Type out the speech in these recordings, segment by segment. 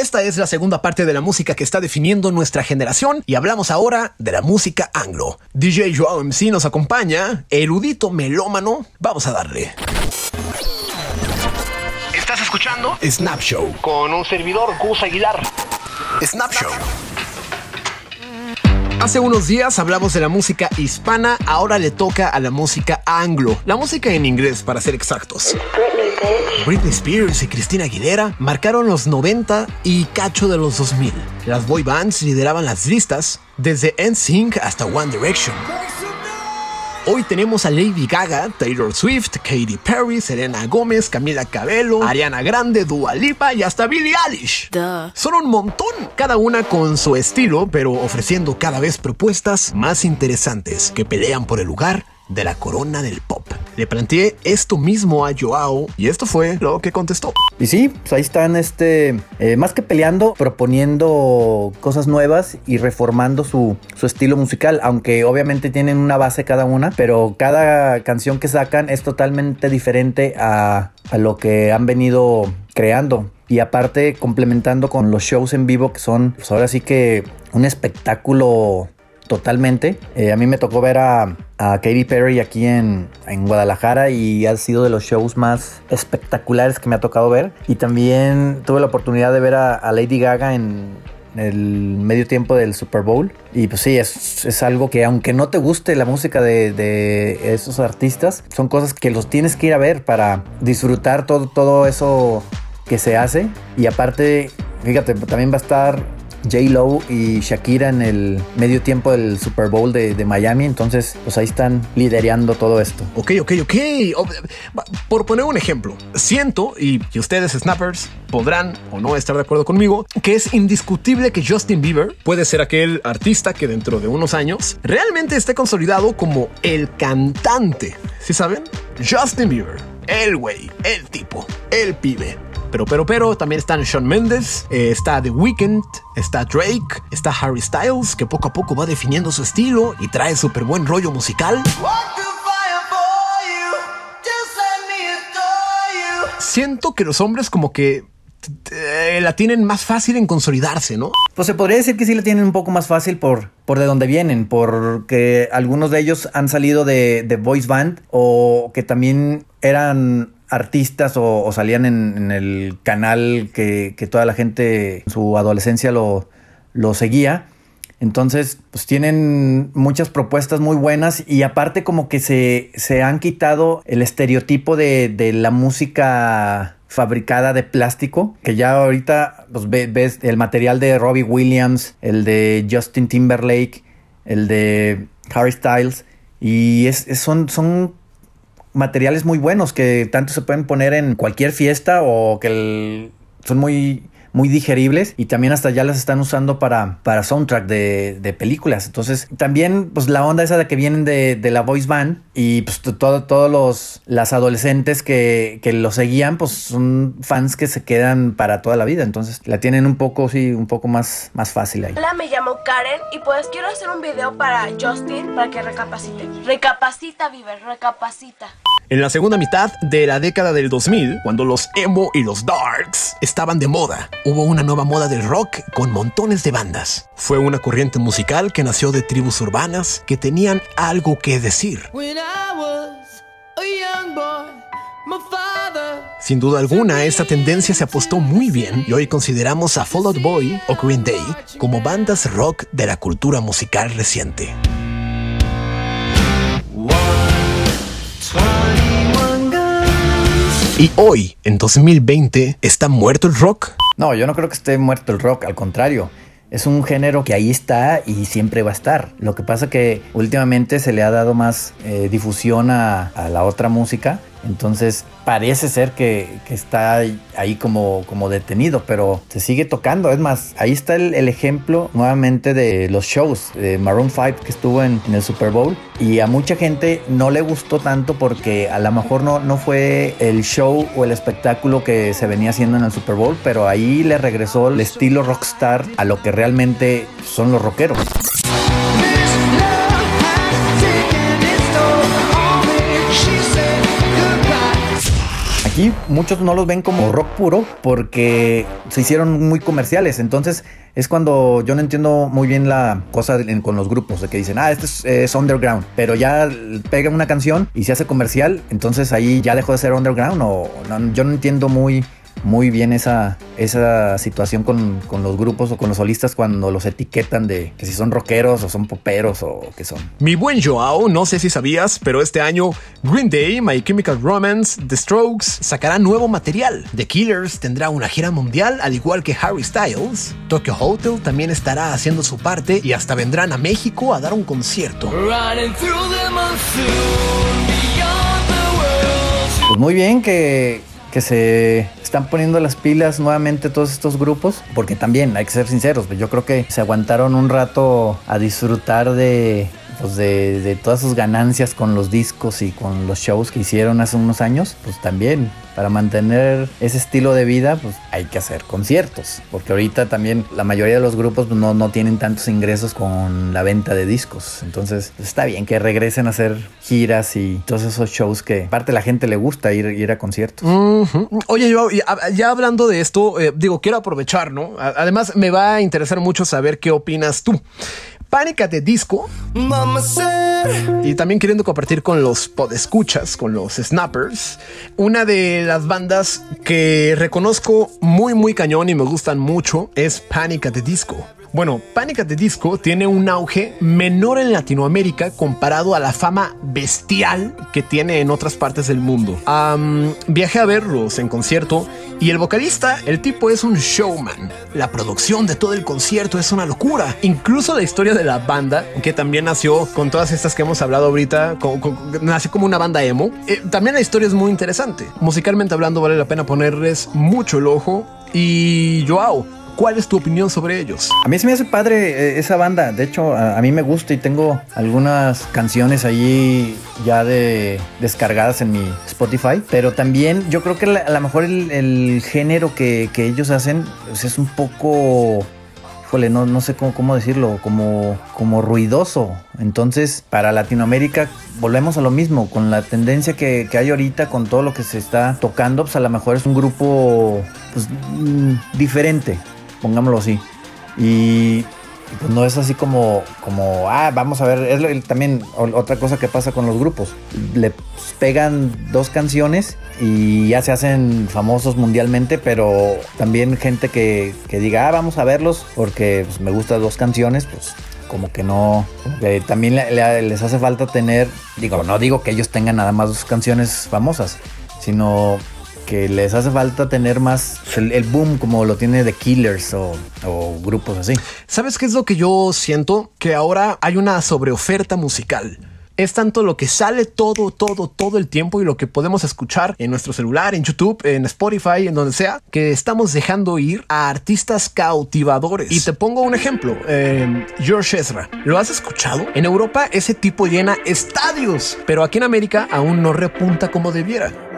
Esta es la segunda parte de la música que está definiendo nuestra generación y hablamos ahora de la música anglo. DJ Joao MC nos acompaña, erudito melómano, vamos a darle. ¿Estás escuchando? Snap Show. Con un servidor, Gus Aguilar. Snap Show. Hace unos días hablamos de la música hispana, ahora le toca a la música anglo, la música en inglés para ser exactos. Britney Spears y Christina Aguilera marcaron los 90 y cacho de los 2000. Las boy bands lideraban las listas desde NSYNC hasta One Direction. Hoy tenemos a Lady Gaga, Taylor Swift, Katy Perry, Selena Gómez, Camila Cabello, Ariana Grande, Dua Lipa y hasta Billie Eilish. Son un montón, cada una con su estilo, pero ofreciendo cada vez propuestas más interesantes que pelean por el lugar de la corona del pop. Le planteé esto mismo a Joao y esto fue lo que contestó. Y sí, pues ahí están, este, eh, más que peleando, proponiendo cosas nuevas y reformando su, su estilo musical, aunque obviamente tienen una base cada una, pero cada canción que sacan es totalmente diferente a, a lo que han venido creando y aparte complementando con los shows en vivo que son pues ahora sí que un espectáculo totalmente. Eh, a mí me tocó ver a, a Katy Perry aquí en, en, Guadalajara y ha sido de los shows más espectaculares que me ha tocado ver. Y también tuve la oportunidad de ver a, a Lady Gaga en, el medio tiempo del Super Bowl. Y pues sí, es, es algo que aunque no te guste la música de, de, esos artistas, son cosas que los tienes que ir a ver para disfrutar todo, todo eso que se hace. Y aparte, fíjate, también va a estar J-Lo y Shakira en el medio tiempo del Super Bowl de, Miami. Entonces, pues ahí están liderando todo esto. Ok, ok, ok. Por poner un ejemplo, siento, y, y ustedes, snappers, podrán o no estar de acuerdo conmigo, que es indiscutible que Justin Bieber puede ser aquel artista que dentro de unos años realmente esté consolidado como el cantante. ¿Sí saben? Justin Bieber, el güey, el tipo, el pibe. Pero, pero, pero, también están Shawn Mendes, eh, está The Weeknd, está Drake, está Harry Styles, que poco a poco va definiendo su estilo y trae súper buen rollo musical. Siento que los hombres como que eh, la tienen más fácil en consolidarse, ¿no? Pues se podría decir que sí la tienen un poco más fácil por, por de dónde vienen, porque algunos de ellos han salido de, de voice band o que también eran artistas o, salían en, el canal que, que, toda la gente en su adolescencia lo, lo seguía. Entonces, pues tienen muchas propuestas muy buenas y aparte como que se, se han quitado el estereotipo de, de, la música fabricada de plástico, que ya ahorita pues, ves el material de Robbie Williams, el de Justin Timberlake, el de Harry Styles, y es, es, son, son materiales muy buenos que tanto se pueden poner en cualquier fiesta o que el, son muy muy digeribles y también hasta ya las están usando para, para soundtrack de, de películas. Entonces, también, pues la onda esa de que vienen de, de la voice band y pues todos todo los las adolescentes que, que lo seguían, pues son fans que se quedan para toda la vida. Entonces, la tienen un poco, sí, un poco más, más fácil ahí. Hola, me llamo Karen y pues quiero hacer un video para Justin para que recapacite. Recapacita, Viver, recapacita. En la segunda mitad de la década del 2000, cuando los emo y los darks estaban de moda, hubo una nueva moda del rock con montones de bandas. Fue una corriente musical que nació de tribus urbanas que tenían algo que decir. Sin duda alguna, esta tendencia se apostó muy bien y hoy consideramos a Fall Out Boy o Green Day como bandas rock de la cultura musical reciente. Y hoy, en 2020, ¿está muerto el rock? No, yo no creo que esté muerto el rock, al contrario. Es un género que ahí está y siempre va a estar. Lo que pasa que últimamente se le ha dado más eh, difusión a, a, la otra música. Entonces parece ser que, que está ahí como, como, detenido, pero se sigue tocando. Es más, ahí está el, el, ejemplo nuevamente de los shows de Maroon 5 que estuvo en, en, el Super Bowl. Y a mucha gente no le gustó tanto porque a lo mejor no, no fue el show o el espectáculo que se venía haciendo en el Super Bowl, pero ahí le regresó el estilo rockstar a lo que realmente son los rockeros. Aquí muchos no los ven como rock puro porque se hicieron muy comerciales. Entonces es cuando yo no entiendo muy bien la cosa con los grupos, de que dicen, ah, este es, underground, pero ya pega una canción y se hace comercial, entonces ahí ya dejó de ser underground o yo no entiendo muy muy bien esa, esa situación con, los grupos o con los solistas cuando los etiquetan de que si son rockeros o son poperos o qué son. Mi buen Joao, no sé si sabías, pero este año Green Day, My Chemical Romance, The Strokes sacará nuevo material. The Killers tendrá una gira mundial al igual que Harry Styles. Tokyo Hotel también estará haciendo su parte y hasta vendrán a México a dar un concierto. Pues muy bien que que se están poniendo las pilas nuevamente todos estos grupos, porque también hay que ser sinceros, yo creo que se aguantaron un rato a disfrutar de pues de, todas sus ganancias con los discos y con los shows que hicieron hace unos años, pues también para mantener ese estilo de vida, pues hay que hacer conciertos. Porque ahorita también la mayoría de los grupos pues, no, no tienen tantos ingresos con la venta de discos. Entonces pues, está bien que regresen a hacer giras y todos esos shows que aparte la gente le gusta ir, ir a conciertos. Oye, yo ya hablando de esto, eh, digo, quiero aprovechar, ¿no? Además, me va a interesar mucho saber qué opinas tú. Pánica de Disco. Y también queriendo compartir con los podescuchas, con los snappers, una de las bandas que reconozco muy, muy cañón y me gustan mucho es Pánica de Disco. Bueno, Pánica de Disco tiene un auge menor en Latinoamérica comparado a la fama bestial que tiene en otras partes del mundo. viajé a verlos en concierto y el vocalista, el tipo es un showman. La producción de todo el concierto es una locura. Incluso la historia de la banda, que también nació con todas estas que hemos hablado ahorita, nació como una banda emo. Eh, también la historia es muy interesante. Musicalmente hablando vale la pena ponerles mucho el ojo. Y Joao, ¿Cuál es tu opinión sobre ellos? A mí se me hace padre eh, esa banda. De hecho, a, mí me gusta y tengo algunas canciones allí ya de descargadas en mi Spotify. Pero también yo creo que a lo mejor el, género que, ellos hacen pues, es un poco no, no sé cómo, cómo, decirlo, como, como ruidoso. Entonces, para Latinoamérica volvemos a lo mismo, con la tendencia que, que, hay ahorita, con todo lo que se está tocando, pues a lo mejor es un grupo pues, mm, diferente pongámoslo así. Y pues no es así como, como, ah, vamos a ver, es también otra cosa que pasa con los grupos. Le pegan dos canciones y ya se hacen famosos mundialmente, pero también gente que, diga, ah, vamos a verlos porque pues, me gustan dos canciones, pues como que no, también les hace falta tener, digo, no digo que ellos tengan nada más dos canciones famosas, sino que les hace falta tener más el, boom como lo tiene The Killers o, grupos así. ¿Sabes qué es lo que yo siento? Que ahora hay una sobreoferta musical es tanto lo que sale todo, todo, todo el tiempo y lo que podemos escuchar en nuestro celular, en YouTube, en Spotify, en donde sea, que estamos dejando ir a artistas cautivadores. Y te pongo un ejemplo, eh, George Ezra. ¿Lo has escuchado? En Europa ese tipo llena estadios, pero aquí en América aún no repunta como debiera.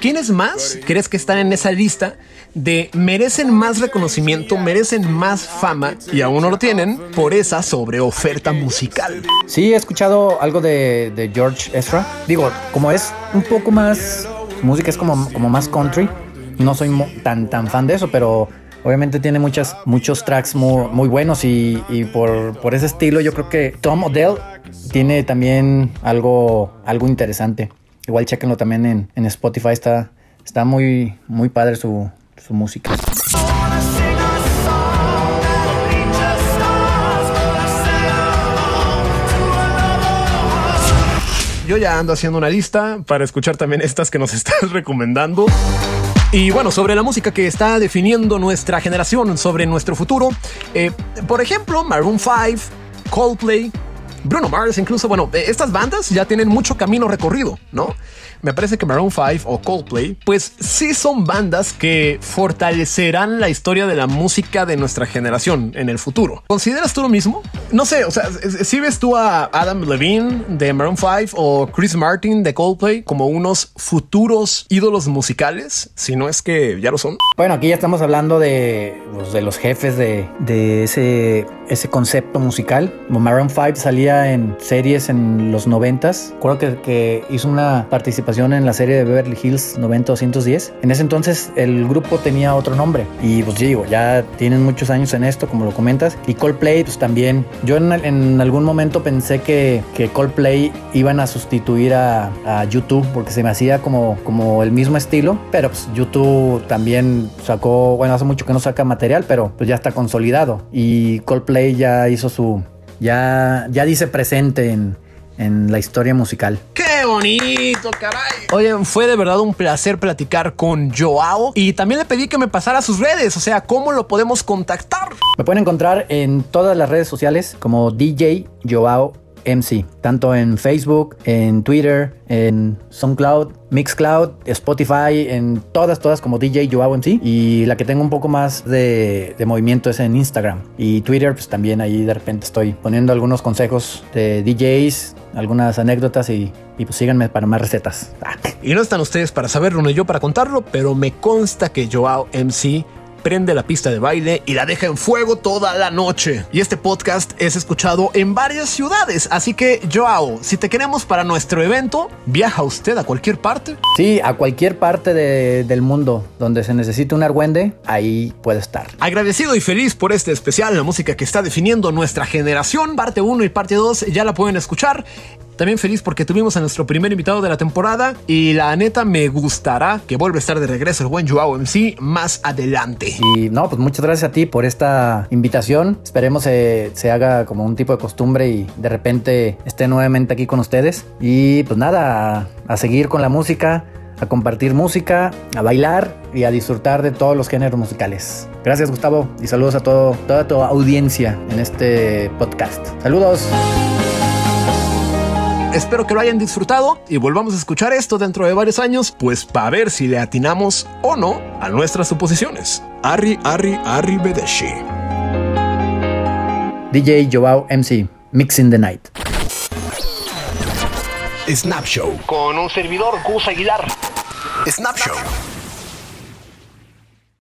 ¿Quiénes más crees que están en esa lista de merecen más reconocimiento, merecen más fama y aún no lo tienen por esa sobreoferta musical. Sí, he escuchado algo de, George Ezra. Digo, como es un poco más, música es como, como más country. No soy tan, tan fan de eso, pero obviamente tiene muchas, muchos tracks muy, buenos y, por, por, ese estilo yo creo que Tom Odell tiene también algo, algo interesante. Igual chequenlo también en, en Spotify, está, está muy, muy padre su, su música. Yo ya ando haciendo una lista para escuchar también estas que nos estás recomendando. Y bueno, sobre la música que está definiendo nuestra generación, sobre nuestro futuro, eh, por ejemplo, Maroon 5, Coldplay, Bruno Mars, incluso, bueno, eh, estas bandas ya tienen mucho camino recorrido, ¿no? Me parece que Maroon 5 o Coldplay, pues sí son bandas que fortalecerán la historia de la música de nuestra generación en el futuro. ¿Consideras tú lo mismo? No sé, o sea, si ves tú a Adam Levine de Maroon 5 o Chris Martin de Coldplay como unos futuros ídolos musicales, si no es que ya lo son. Bueno, aquí ya estamos hablando de, pues, de los jefes de, de ese ese concepto musical. Maroon 5 salía en series en los 90s. Recuerdo que, que hizo una participación en la serie de Beverly Hills 90210. En ese entonces el grupo tenía otro nombre. Y pues digo, ya tienen muchos años en esto, como lo comentas. Y Coldplay, pues también. Yo en, en algún momento pensé que, que Coldplay iban a sustituir a, a, YouTube porque se me hacía como, como el mismo estilo. Pero pues YouTube también sacó, bueno, hace mucho que no saca material, pero pues ya está consolidado. Y Coldplay ya hizo su. Ya, ya dice presente en, en la historia musical. ¡Qué bonito, caray! Oye, fue de verdad un placer platicar con Joao y también le pedí que me pasara sus redes, o sea, ¿cómo lo podemos contactar? Me pueden encontrar en todas las redes sociales como DJ Joao MC, tanto en Facebook, en Twitter, en SoundCloud, Mixcloud, Spotify, en todas, todas como DJ Joao MC. Y la que tengo un poco más de, de, movimiento es en Instagram. Y Twitter, pues también ahí de repente estoy poniendo algunos consejos de DJs, algunas anécdotas y, y pues síganme para más recetas. Y no están ustedes para saberlo ni yo para contarlo, pero me consta que Joao MC prende la pista de baile y la deja en fuego toda la noche. Y este podcast es escuchado en varias ciudades, así que Joao, si te queremos para nuestro evento, ¿viaja usted a cualquier parte? Sí, a cualquier parte de, del mundo donde se necesite un argüende, ahí puede estar. Agradecido y feliz por este especial, la música que está definiendo nuestra generación, parte 1 y parte 2 ya la pueden escuchar. También feliz porque tuvimos a nuestro primer invitado de la temporada y la neta me gustará que vuelva a estar de regreso el buen Joao MC más adelante. Y no, pues muchas gracias a ti por esta invitación. Esperemos se, se haga como un tipo de costumbre y de repente esté nuevamente aquí con ustedes. Y pues nada, a, a seguir con la música, a compartir música, a bailar y a disfrutar de todos los géneros musicales. Gracias Gustavo y saludos a todo, toda tu audiencia en este podcast. Saludos. Espero que lo hayan disfrutado y volvamos a escuchar esto dentro de varios años, pues para ver si le atinamos o no a nuestras suposiciones. Arri, Arri, Arri Bedeshi. DJ Joao MC, Mixing the Night. Snap Show. Con un servidor, Gus Aguilar. Snap Show.